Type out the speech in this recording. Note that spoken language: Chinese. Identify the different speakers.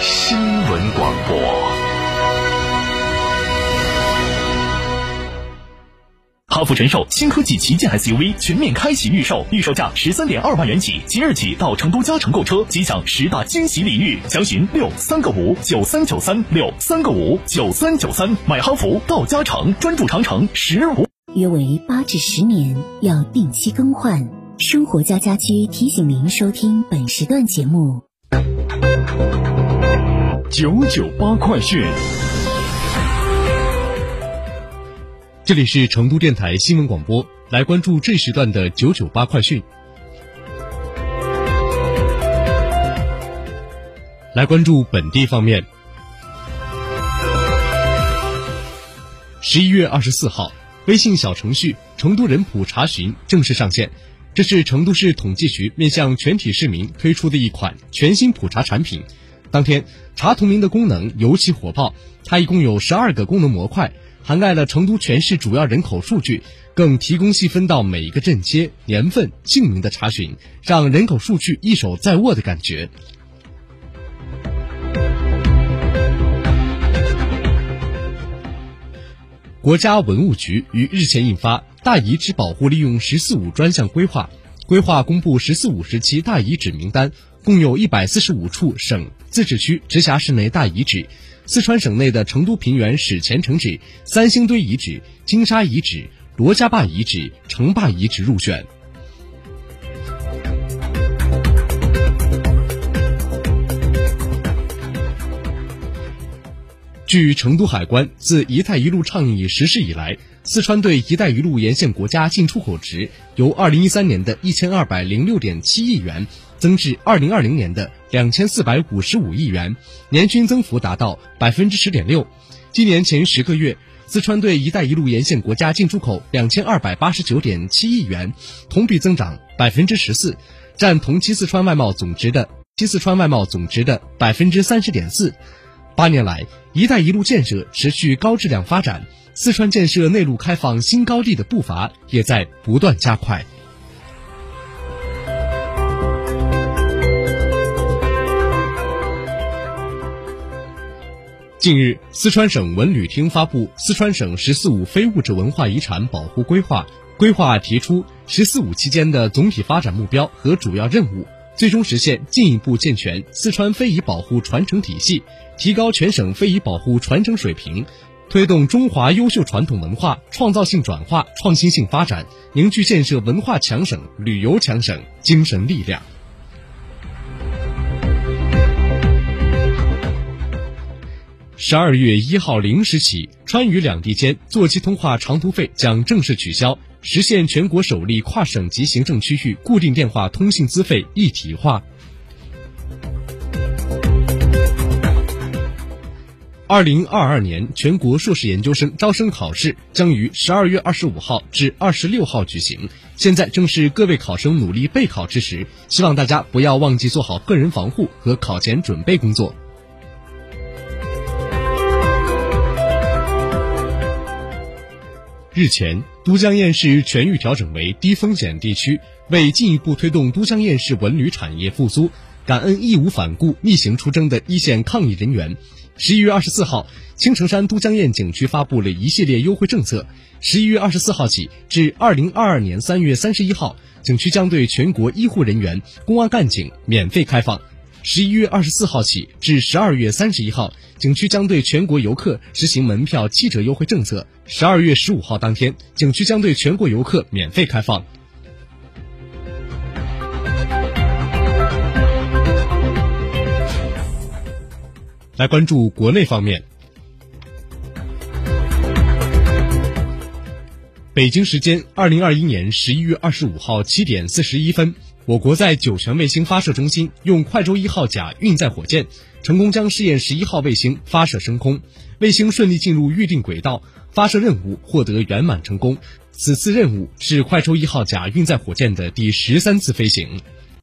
Speaker 1: 新闻广播。
Speaker 2: 哈弗神兽新科技旗舰 SUV 全面开启预售，预售价十三点二万元起，即日起到成都嘉诚购车，即享十大惊喜礼遇。详询六三个五九三九三六三个五九三九三，买哈弗到嘉诚，专注长城十五。
Speaker 3: 约为八至十年，要定期更换。生活家家居提醒您收听本时段节目。
Speaker 1: 九九八快讯，
Speaker 4: 这里是成都电台新闻广播，来关注这时段的九九八快讯。来关注本地方面。十一月二十四号，微信小程序“成都人普查询”正式上线。这是成都市统计局面向全体市民推出的一款全新普查产品。当天，查同名的功能尤其火爆，它一共有十二个功能模块，涵盖了成都全市主要人口数据，更提供细分到每一个镇街、年份、姓名的查询，让人口数据一手在握的感觉。国家文物局于日前印发《大遗址保护利用“十四五”专项规划》，规划公布“十四五”时期大遗址名单，共有一百四十五处省、自治区、直辖市内大遗址。四川省内的成都平原史前城址、三星堆遗址、金沙遗址、罗家坝遗址、城坝遗址入选。据成都海关自“一带一路”倡议实施以来，四川对“一带一路”沿线国家进出口值由2013年的一千二百零六点七亿元增至2020年的两千四百五十五亿元，年均增幅达到百分之十点六。今年前十个月，四川对“一带一路”沿线国家进出口两千二百八十九点七亿元，同比增长百分之十四，占同期四川外贸总值的期四川外贸总值的百分之三十点四。八年来，“一带一路”建设持续高质量发展，四川建设内陆开放新高地的步伐也在不断加快。近日，四川省文旅厅发布《四川省“十四五”非物质文化遗产保护规划》，规划提出“十四五”期间的总体发展目标和主要任务。最终实现进一步健全四川非遗保护传承体系，提高全省非遗保护传承水平，推动中华优秀传统文化创造性转化、创新性发展，凝聚建设文化强省、旅游强省精神力量。十二月一号零时起，川渝两地间座机通话长途费将正式取消。实现全国首例跨省级行政区域固定电话通信资费一体化。二零二二年全国硕士研究生招生考试将于十二月二十五号至二十六号举行，现在正是各位考生努力备考之时，希望大家不要忘记做好个人防护和考前准备工作。日前，都江堰市全域调整为低风险地区。为进一步推动都江堰市文旅产业复苏，感恩义无反顾、逆行出征的一线抗疫人员，十一月二十四号，青城山都江堰景区发布了一系列优惠政策。十一月二十四号起至二零二二年三月三十一号，景区将对全国医护人员、公安干警免费开放。十一月二十四号起至十二月三十一号，景区将对全国游客实行门票七折优惠政策。十二月十五号当天，景区将对全国游客免费开放。来关注国内方面，北京时间二零二一年十一月二十五号七点四十一分。我国在酒泉卫星发射中心用快舟一号甲运载火箭，成功将试验十一号卫星发射升空，卫星顺利进入预定轨道，发射任务获得圆满成功。此次任务是快舟一号甲运载火箭的第十三次飞行。